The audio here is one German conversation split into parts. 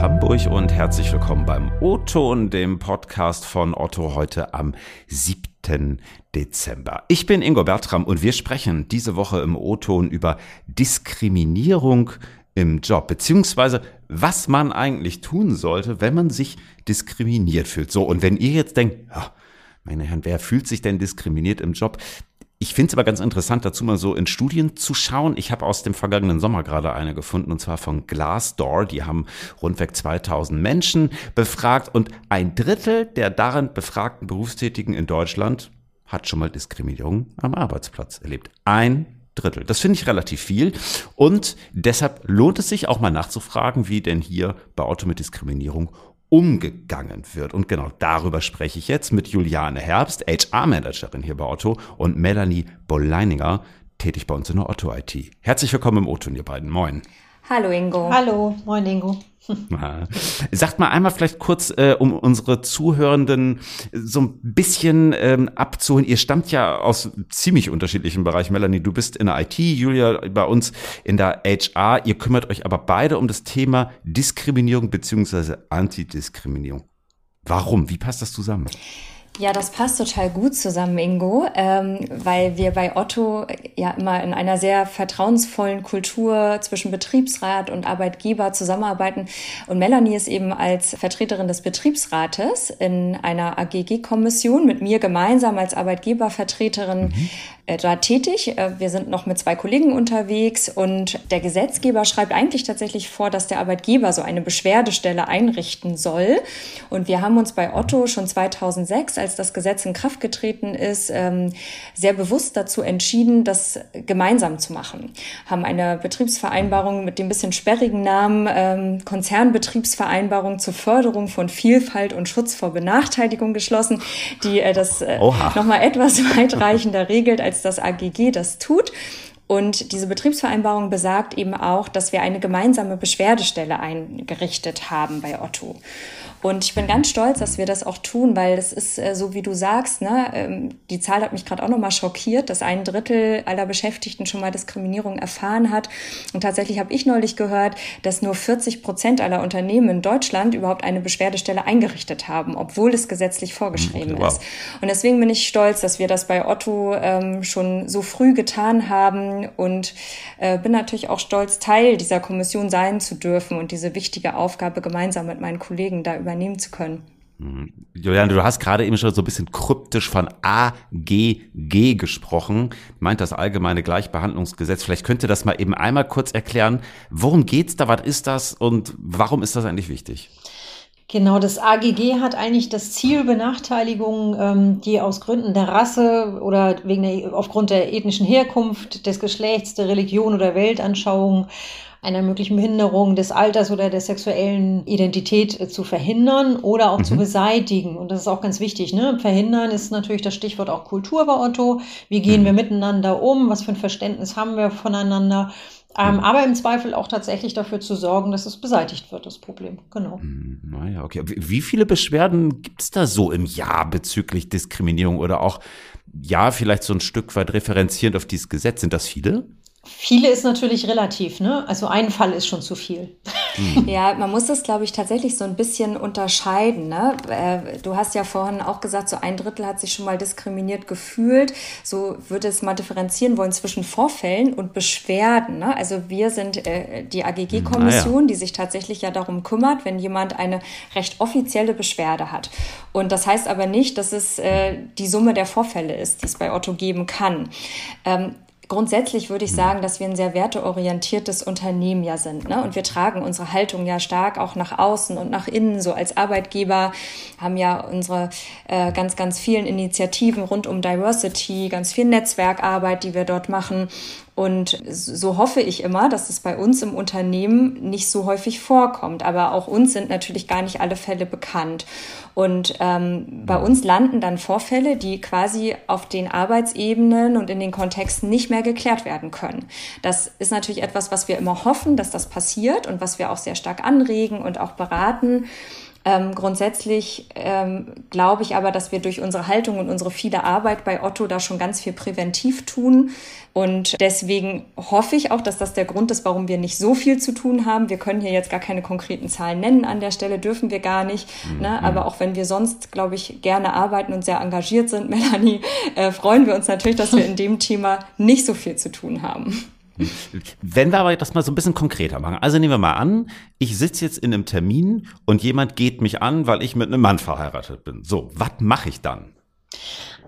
Hamburg und herzlich willkommen beim O-Ton, dem Podcast von Otto heute am 7. Dezember. Ich bin Ingo Bertram und wir sprechen diese Woche im O-Ton über Diskriminierung im Job, beziehungsweise was man eigentlich tun sollte, wenn man sich diskriminiert fühlt. So, und wenn ihr jetzt denkt, meine Herren, wer fühlt sich denn diskriminiert im Job? Ich finde es aber ganz interessant, dazu mal so in Studien zu schauen. Ich habe aus dem vergangenen Sommer gerade eine gefunden, und zwar von Glassdoor. Die haben rundweg 2000 Menschen befragt und ein Drittel der darin befragten Berufstätigen in Deutschland hat schon mal Diskriminierung am Arbeitsplatz erlebt. Ein Drittel. Das finde ich relativ viel. Und deshalb lohnt es sich auch mal nachzufragen, wie denn hier bei Auto mit Diskriminierung umgegangen wird. Und genau darüber spreche ich jetzt mit Juliane Herbst, HR-Managerin hier bei Otto und Melanie Bolleininger, tätig bei uns in der Otto IT. Herzlich willkommen im Otto, ihr beiden. Moin. Hallo Ingo. Hallo, moin Ingo. Sagt mal einmal vielleicht kurz, äh, um unsere Zuhörenden so ein bisschen ähm, abzuholen. Ihr stammt ja aus ziemlich unterschiedlichen Bereichen. Melanie, du bist in der IT, Julia bei uns in der HR. Ihr kümmert euch aber beide um das Thema Diskriminierung beziehungsweise Antidiskriminierung. Warum? Wie passt das zusammen? Ja, das passt total gut zusammen, Ingo, ähm, weil wir bei Otto ja immer in einer sehr vertrauensvollen Kultur zwischen Betriebsrat und Arbeitgeber zusammenarbeiten. Und Melanie ist eben als Vertreterin des Betriebsrates in einer AGG-Kommission mit mir gemeinsam als Arbeitgebervertreterin mhm. Äh, da tätig. Äh, wir sind noch mit zwei Kollegen unterwegs und der Gesetzgeber schreibt eigentlich tatsächlich vor, dass der Arbeitgeber so eine Beschwerdestelle einrichten soll. Und wir haben uns bei Otto schon 2006 als das Gesetz in Kraft getreten ist, ähm, sehr bewusst dazu entschieden, das gemeinsam zu machen. Haben eine Betriebsvereinbarung mit dem bisschen sperrigen Namen ähm, Konzernbetriebsvereinbarung zur Förderung von Vielfalt und Schutz vor Benachteiligung geschlossen, die äh, das nochmal etwas weitreichender regelt, als das AGG das tut. Und diese Betriebsvereinbarung besagt eben auch, dass wir eine gemeinsame Beschwerdestelle eingerichtet haben bei Otto. Und ich bin ganz stolz, dass wir das auch tun, weil das ist äh, so, wie du sagst, ne, ähm, die Zahl hat mich gerade auch nochmal schockiert, dass ein Drittel aller Beschäftigten schon mal Diskriminierung erfahren hat. Und tatsächlich habe ich neulich gehört, dass nur 40 Prozent aller Unternehmen in Deutschland überhaupt eine Beschwerdestelle eingerichtet haben, obwohl es gesetzlich vorgeschrieben okay, wow. ist. Und deswegen bin ich stolz, dass wir das bei Otto ähm, schon so früh getan haben und äh, bin natürlich auch stolz, Teil dieser Kommission sein zu dürfen und diese wichtige Aufgabe gemeinsam mit meinen Kollegen da über übernehmen zu können. Mhm. Julian, du hast gerade eben schon so ein bisschen kryptisch von AGG gesprochen, meint das allgemeine Gleichbehandlungsgesetz. Vielleicht könnt ihr das mal eben einmal kurz erklären. Worum geht's da? Was ist das und warum ist das eigentlich wichtig? Genau, das AGG hat eigentlich das Ziel, Benachteiligungen, ähm, die aus Gründen der Rasse oder wegen der, aufgrund der ethnischen Herkunft, des Geschlechts, der Religion oder Weltanschauung einer möglichen Behinderung des Alters oder der sexuellen Identität äh, zu verhindern oder auch mhm. zu beseitigen. Und das ist auch ganz wichtig. Ne? Verhindern ist natürlich das Stichwort auch Kultur bei Otto. Wie gehen mhm. wir miteinander um? Was für ein Verständnis haben wir voneinander? Ähm, aber im Zweifel auch tatsächlich dafür zu sorgen, dass es beseitigt wird, das Problem. Genau. Mhm. Naja, okay. Wie viele Beschwerden gibt es da so im Jahr bezüglich Diskriminierung oder auch, ja, vielleicht so ein Stück weit referenzierend auf dieses Gesetz? Sind das viele? Viele ist natürlich relativ, ne? Also ein Fall ist schon zu viel. Hm. Ja, man muss das, glaube ich, tatsächlich so ein bisschen unterscheiden. Ne? Äh, du hast ja vorhin auch gesagt, so ein Drittel hat sich schon mal diskriminiert gefühlt. So würde es mal differenzieren wollen zwischen Vorfällen und Beschwerden. Ne? Also wir sind äh, die AGG-Kommission, ja. die sich tatsächlich ja darum kümmert, wenn jemand eine recht offizielle Beschwerde hat. Und das heißt aber nicht, dass es äh, die Summe der Vorfälle ist, die es bei Otto geben kann. Ähm, Grundsätzlich würde ich sagen, dass wir ein sehr werteorientiertes Unternehmen ja sind. Ne? Und wir tragen unsere Haltung ja stark auch nach außen und nach innen. So als Arbeitgeber haben ja unsere äh, ganz, ganz vielen Initiativen rund um Diversity, ganz viel Netzwerkarbeit, die wir dort machen. Und so hoffe ich immer, dass es bei uns im Unternehmen nicht so häufig vorkommt. Aber auch uns sind natürlich gar nicht alle Fälle bekannt. Und ähm, bei uns landen dann Vorfälle, die quasi auf den Arbeitsebenen und in den Kontexten nicht mehr geklärt werden können. Das ist natürlich etwas, was wir immer hoffen, dass das passiert und was wir auch sehr stark anregen und auch beraten. Ähm, grundsätzlich ähm, glaube ich aber, dass wir durch unsere Haltung und unsere viele Arbeit bei Otto da schon ganz viel präventiv tun. Und deswegen hoffe ich auch, dass das der Grund ist, warum wir nicht so viel zu tun haben. Wir können hier jetzt gar keine konkreten Zahlen nennen an der Stelle, dürfen wir gar nicht. Mhm. Ne? Aber auch wenn wir sonst, glaube ich, gerne arbeiten und sehr engagiert sind, Melanie, äh, freuen wir uns natürlich, dass wir in dem Thema nicht so viel zu tun haben. Wenn wir aber das mal so ein bisschen konkreter machen. Also nehmen wir mal an, ich sitze jetzt in einem Termin und jemand geht mich an, weil ich mit einem Mann verheiratet bin. So, was mache ich dann?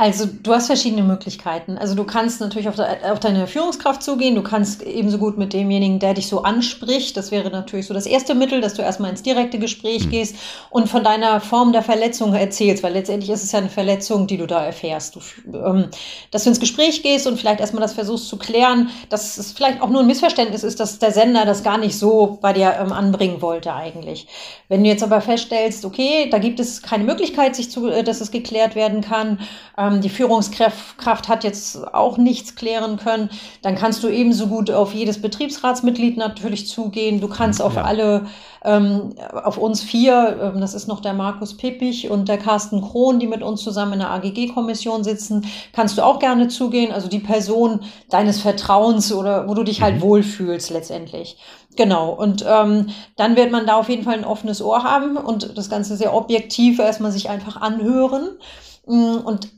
Also du hast verschiedene Möglichkeiten. Also du kannst natürlich auf, de, auf, deine Führungskraft zugehen, du kannst ebenso gut mit demjenigen, der dich so anspricht. Das wäre natürlich so das erste Mittel, dass du erstmal ins direkte Gespräch mhm. gehst und von deiner Form der Verletzung erzählst, weil letztendlich ist es ja eine Verletzung, die du da erfährst. Du, ähm, dass du ins Gespräch gehst und vielleicht erstmal das versuchst zu klären, dass es vielleicht auch nur ein Missverständnis ist, dass der Sender das gar nicht so bei dir ähm, anbringen wollte eigentlich. Wenn du jetzt aber feststellst, okay, da gibt es keine Möglichkeit, sich zu, äh, dass es geklärt werden kann, ähm, ähm, die Führungskraft hat jetzt auch nichts klären können, dann kannst du ebenso gut auf jedes Betriebsratsmitglied natürlich zugehen. Du kannst auf ja. alle, ähm, auf uns vier, ähm, das ist noch der Markus Pippich und der Carsten Krohn, die mit uns zusammen in der AGG-Kommission sitzen, kannst du auch gerne zugehen. Also die Person deines Vertrauens oder wo du dich halt mhm. wohlfühlst letztendlich. Genau, und ähm, dann wird man da auf jeden Fall ein offenes Ohr haben und das Ganze sehr objektiv erstmal sich einfach anhören. Mm, und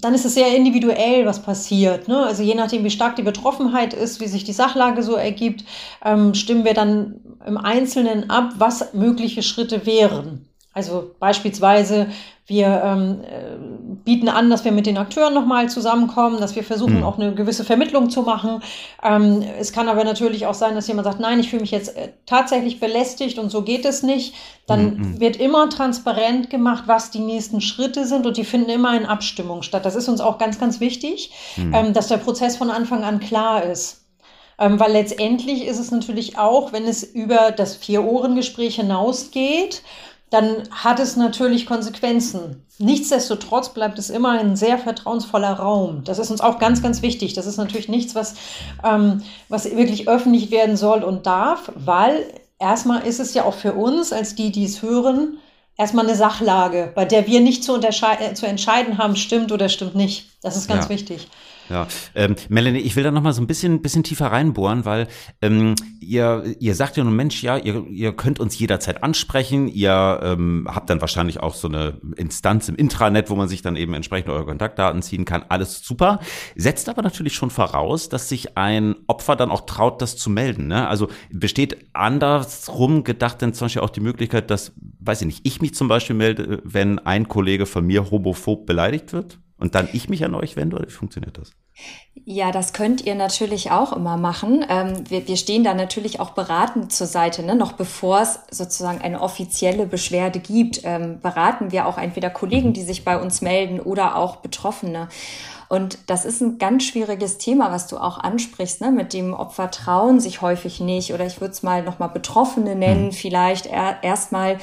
dann ist es sehr individuell, was passiert. Ne? Also je nachdem, wie stark die Betroffenheit ist, wie sich die Sachlage so ergibt, ähm, stimmen wir dann im Einzelnen ab, was mögliche Schritte wären. Also beispielsweise, wir ähm, äh, bieten an, dass wir mit den Akteuren nochmal zusammenkommen, dass wir versuchen, mhm. auch eine gewisse Vermittlung zu machen. Ähm, es kann aber natürlich auch sein, dass jemand sagt, nein, ich fühle mich jetzt äh, tatsächlich belästigt und so geht es nicht. Dann mhm. wird immer transparent gemacht, was die nächsten Schritte sind und die finden immer in Abstimmung statt. Das ist uns auch ganz, ganz wichtig, mhm. ähm, dass der Prozess von Anfang an klar ist. Ähm, weil letztendlich ist es natürlich auch, wenn es über das Vier-Ohren-Gespräch hinausgeht, dann hat es natürlich Konsequenzen. Nichtsdestotrotz bleibt es immer ein sehr vertrauensvoller Raum. Das ist uns auch ganz, ganz wichtig. Das ist natürlich nichts, was, ähm, was wirklich öffentlich werden soll und darf, weil erstmal ist es ja auch für uns, als die, die es hören, erstmal eine Sachlage, bei der wir nicht zu, äh, zu entscheiden haben, stimmt oder stimmt nicht. Das ist ganz ja. wichtig. Ja, ähm, Melanie, ich will da noch mal so ein bisschen, bisschen tiefer reinbohren, weil ähm, ihr, ihr sagt ja nun, Mensch, ja, ihr, ihr könnt uns jederzeit ansprechen. Ihr ähm, habt dann wahrscheinlich auch so eine Instanz im Intranet, wo man sich dann eben entsprechend eure Kontaktdaten ziehen kann. Alles super. Setzt aber natürlich schon voraus, dass sich ein Opfer dann auch traut, das zu melden. Ne? Also besteht andersrum gedacht denn zum Beispiel auch die Möglichkeit, dass, weiß ich nicht, ich mich zum Beispiel melde, wenn ein Kollege von mir homophob beleidigt wird? Und dann ich mich an euch wende oder wie funktioniert das? Ja, das könnt ihr natürlich auch immer machen. Ähm, wir, wir, stehen da natürlich auch beratend zur Seite. Ne? Noch bevor es sozusagen eine offizielle Beschwerde gibt, ähm, beraten wir auch entweder Kollegen, mhm. die sich bei uns melden oder auch Betroffene. Und das ist ein ganz schwieriges Thema, was du auch ansprichst, ne? mit dem Opfer trauen sich häufig nicht oder ich würde es mal nochmal Betroffene nennen, mhm. vielleicht erstmal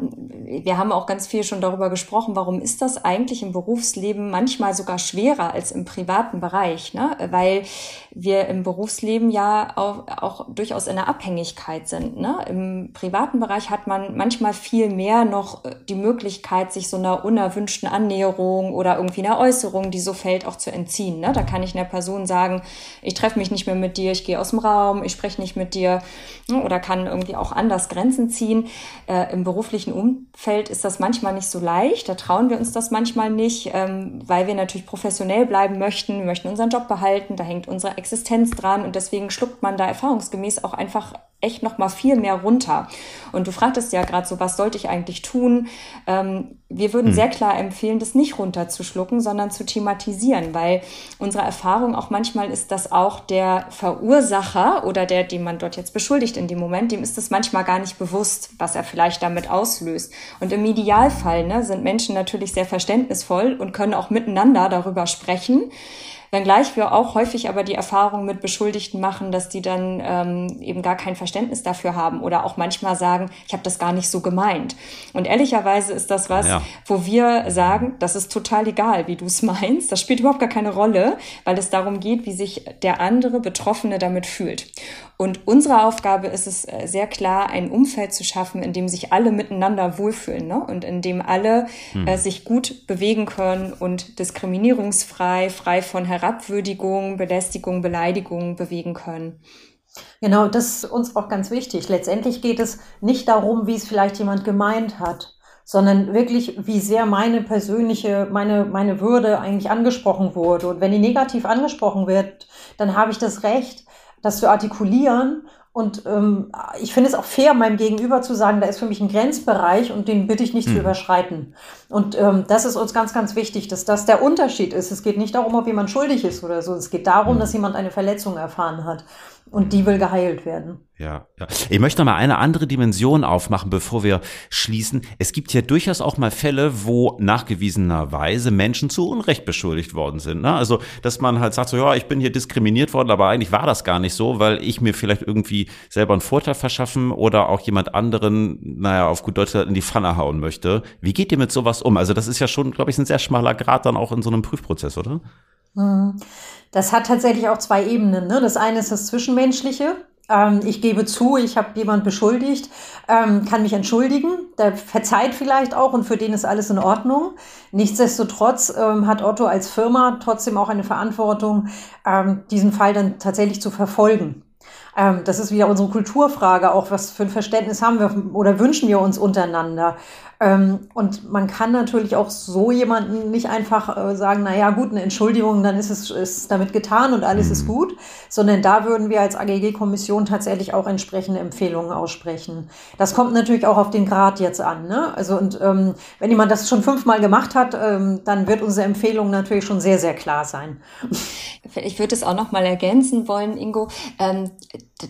wir haben auch ganz viel schon darüber gesprochen, warum ist das eigentlich im Berufsleben manchmal sogar schwerer als im privaten Bereich, ne? weil wir im Berufsleben ja auch, auch durchaus in der Abhängigkeit sind. Ne? Im privaten Bereich hat man manchmal viel mehr noch äh, die Möglichkeit, sich so einer unerwünschten Annäherung oder irgendwie einer Äußerung, die so fällt, auch zu entziehen. Ne? Da kann ich einer Person sagen, ich treffe mich nicht mehr mit dir, ich gehe aus dem Raum, ich spreche nicht mit dir ne? oder kann irgendwie auch anders Grenzen ziehen. Äh, Im beruflichen beruflichen Umfeld ist das manchmal nicht so leicht. Da trauen wir uns das manchmal nicht, ähm, weil wir natürlich professionell bleiben möchten. Wir möchten unseren Job behalten. Da hängt unsere Existenz dran. Und deswegen schluckt man da erfahrungsgemäß auch einfach echt noch mal viel mehr runter. Und du fragtest ja gerade so, was sollte ich eigentlich tun? Ähm, wir würden hm. sehr klar empfehlen, das nicht runterzuschlucken, sondern zu thematisieren, weil unsere Erfahrung auch manchmal ist, dass auch der Verursacher oder der, den man dort jetzt beschuldigt in dem Moment, dem ist es manchmal gar nicht bewusst, was er vielleicht damit auslöst. Und im Idealfall ne, sind Menschen natürlich sehr verständnisvoll und können auch miteinander darüber sprechen Wenngleich wir auch häufig aber die Erfahrung mit Beschuldigten machen, dass die dann ähm, eben gar kein Verständnis dafür haben oder auch manchmal sagen, ich habe das gar nicht so gemeint. Und ehrlicherweise ist das was, ja. wo wir sagen, das ist total egal, wie du es meinst. Das spielt überhaupt gar keine Rolle, weil es darum geht, wie sich der andere Betroffene damit fühlt. Und unsere Aufgabe ist es äh, sehr klar, ein Umfeld zu schaffen, in dem sich alle miteinander wohlfühlen ne? und in dem alle hm. äh, sich gut bewegen können und diskriminierungsfrei, frei von Herabwürdigung, Belästigung, Beleidigung bewegen können. Genau, das ist uns auch ganz wichtig. Letztendlich geht es nicht darum, wie es vielleicht jemand gemeint hat, sondern wirklich, wie sehr meine persönliche, meine, meine Würde eigentlich angesprochen wurde. Und wenn die negativ angesprochen wird, dann habe ich das Recht, das zu artikulieren. Und ähm, ich finde es auch fair, meinem Gegenüber zu sagen, da ist für mich ein Grenzbereich und den bitte ich nicht mhm. zu überschreiten. Und ähm, das ist uns ganz, ganz wichtig, dass das der Unterschied ist. Es geht nicht darum, ob jemand schuldig ist oder so. Es geht darum, mhm. dass jemand eine Verletzung erfahren hat und die will geheilt werden. Ja, ja. Ich möchte noch mal eine andere Dimension aufmachen, bevor wir schließen. Es gibt ja durchaus auch mal Fälle, wo nachgewiesenerweise Menschen zu Unrecht beschuldigt worden sind. Ne? Also, dass man halt sagt, so, ja, ich bin hier diskriminiert worden, aber eigentlich war das gar nicht so, weil ich mir vielleicht irgendwie selber einen Vorteil verschaffen oder auch jemand anderen, naja, auf gut Deutsch in die Pfanne hauen möchte. Wie geht ihr mit sowas um? Also, das ist ja schon, glaube ich, ein sehr schmaler Grad dann auch in so einem Prüfprozess, oder? Mhm. Das hat tatsächlich auch zwei Ebenen. Ne? Das eine ist das Zwischenmenschliche. Ähm, ich gebe zu, ich habe jemand beschuldigt, ähm, kann mich entschuldigen, der verzeiht vielleicht auch und für den ist alles in Ordnung. Nichtsdestotrotz ähm, hat Otto als Firma trotzdem auch eine Verantwortung, diesen Fall dann tatsächlich zu verfolgen. Ähm, das ist wieder unsere Kulturfrage, auch was für ein Verständnis haben wir oder wünschen wir uns untereinander. Ähm, und man kann natürlich auch so jemanden nicht einfach äh, sagen, na ja, gut, eine Entschuldigung, dann ist es ist damit getan und alles ist mhm. gut, sondern da würden wir als AGG-Kommission tatsächlich auch entsprechende Empfehlungen aussprechen. Das kommt natürlich auch auf den Grad jetzt an. Ne? Also und ähm, wenn jemand das schon fünfmal gemacht hat, ähm, dann wird unsere Empfehlung natürlich schon sehr, sehr klar sein. Ich würde es auch noch mal ergänzen wollen, Ingo.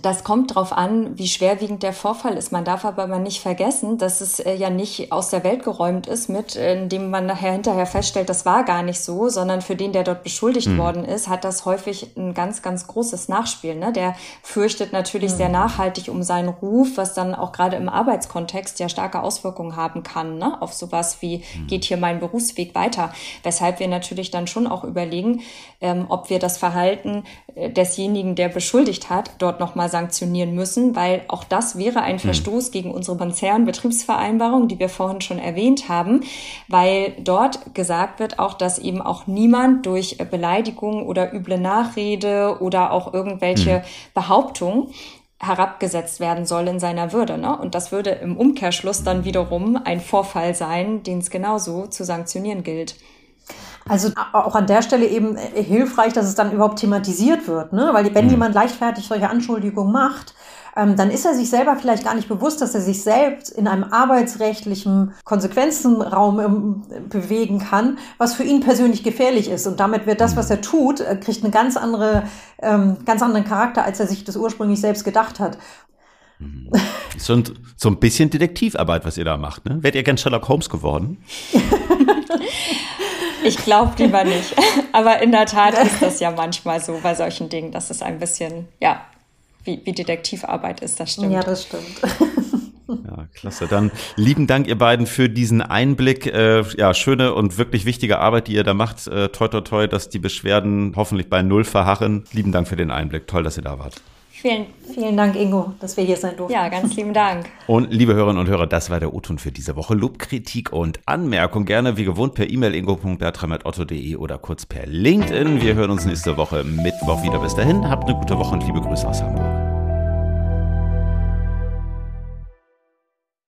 Das kommt darauf an, wie schwerwiegend der Vorfall ist. Man darf aber nicht vergessen, dass es äh, ja nicht aus der Welt geräumt ist, mit indem man nachher hinterher feststellt, das war gar nicht so, sondern für den, der dort beschuldigt mhm. worden ist, hat das häufig ein ganz, ganz großes Nachspiel. Ne? Der fürchtet natürlich mhm. sehr nachhaltig um seinen Ruf, was dann auch gerade im Arbeitskontext ja starke Auswirkungen haben kann ne? auf sowas wie, mhm. geht hier mein Berufsweg weiter? Weshalb wir natürlich dann schon auch überlegen, ähm, ob wir das Verhalten äh, desjenigen, der beschuldigt hat, dort nochmal nochmal sanktionieren müssen, weil auch das wäre ein hm. Verstoß mhm. gegen unsere Konzernbetriebsvereinbarung, die wir vorhin schon erwähnt haben, weil dort gesagt wird auch, dass eben auch niemand durch Beleidigung oder üble Nachrede oder auch irgendwelche mhm. Behauptungen herabgesetzt werden soll in seiner Würde. Ne? Und das würde im Umkehrschluss dann wiederum ein Vorfall sein, den es genauso zu sanktionieren gilt. Also auch an der Stelle eben äh, hilfreich, dass es dann überhaupt thematisiert wird, ne? Weil wenn mhm. jemand leichtfertig solche Anschuldigungen macht, ähm, dann ist er sich selber vielleicht gar nicht bewusst, dass er sich selbst in einem arbeitsrechtlichen Konsequenzenraum ähm, bewegen kann, was für ihn persönlich gefährlich ist. Und damit wird das, was er tut, äh, kriegt einen ganz andere, ähm, ganz anderen Charakter, als er sich das ursprünglich selbst gedacht hat. Mhm. So, so ein bisschen Detektivarbeit, was ihr da macht, ne? Werdet ihr gern Sherlock Holmes geworden? Ich glaube lieber nicht. Aber in der Tat ist das ja manchmal so bei solchen Dingen, dass es ein bisschen, ja, wie, wie Detektivarbeit ist, das stimmt. Ja, das stimmt. Ja, klasse. Dann lieben Dank ihr beiden für diesen Einblick. Äh, ja, schöne und wirklich wichtige Arbeit, die ihr da macht. Äh, toi, toi, toi, dass die Beschwerden hoffentlich bei Null verharren. Lieben Dank für den Einblick. Toll, dass ihr da wart. Vielen, vielen Dank, Ingo, dass wir hier sein durften. Ja, ganz lieben Dank. Und liebe Hörerinnen und Hörer, das war der O-Ton für diese Woche. Lob, Kritik und Anmerkung gerne wie gewohnt per E-Mail ingo.bertram.otto.de oder kurz per LinkedIn. Wir hören uns nächste Woche Mittwoch wieder. Bis dahin, habt eine gute Woche und liebe Grüße aus Hamburg.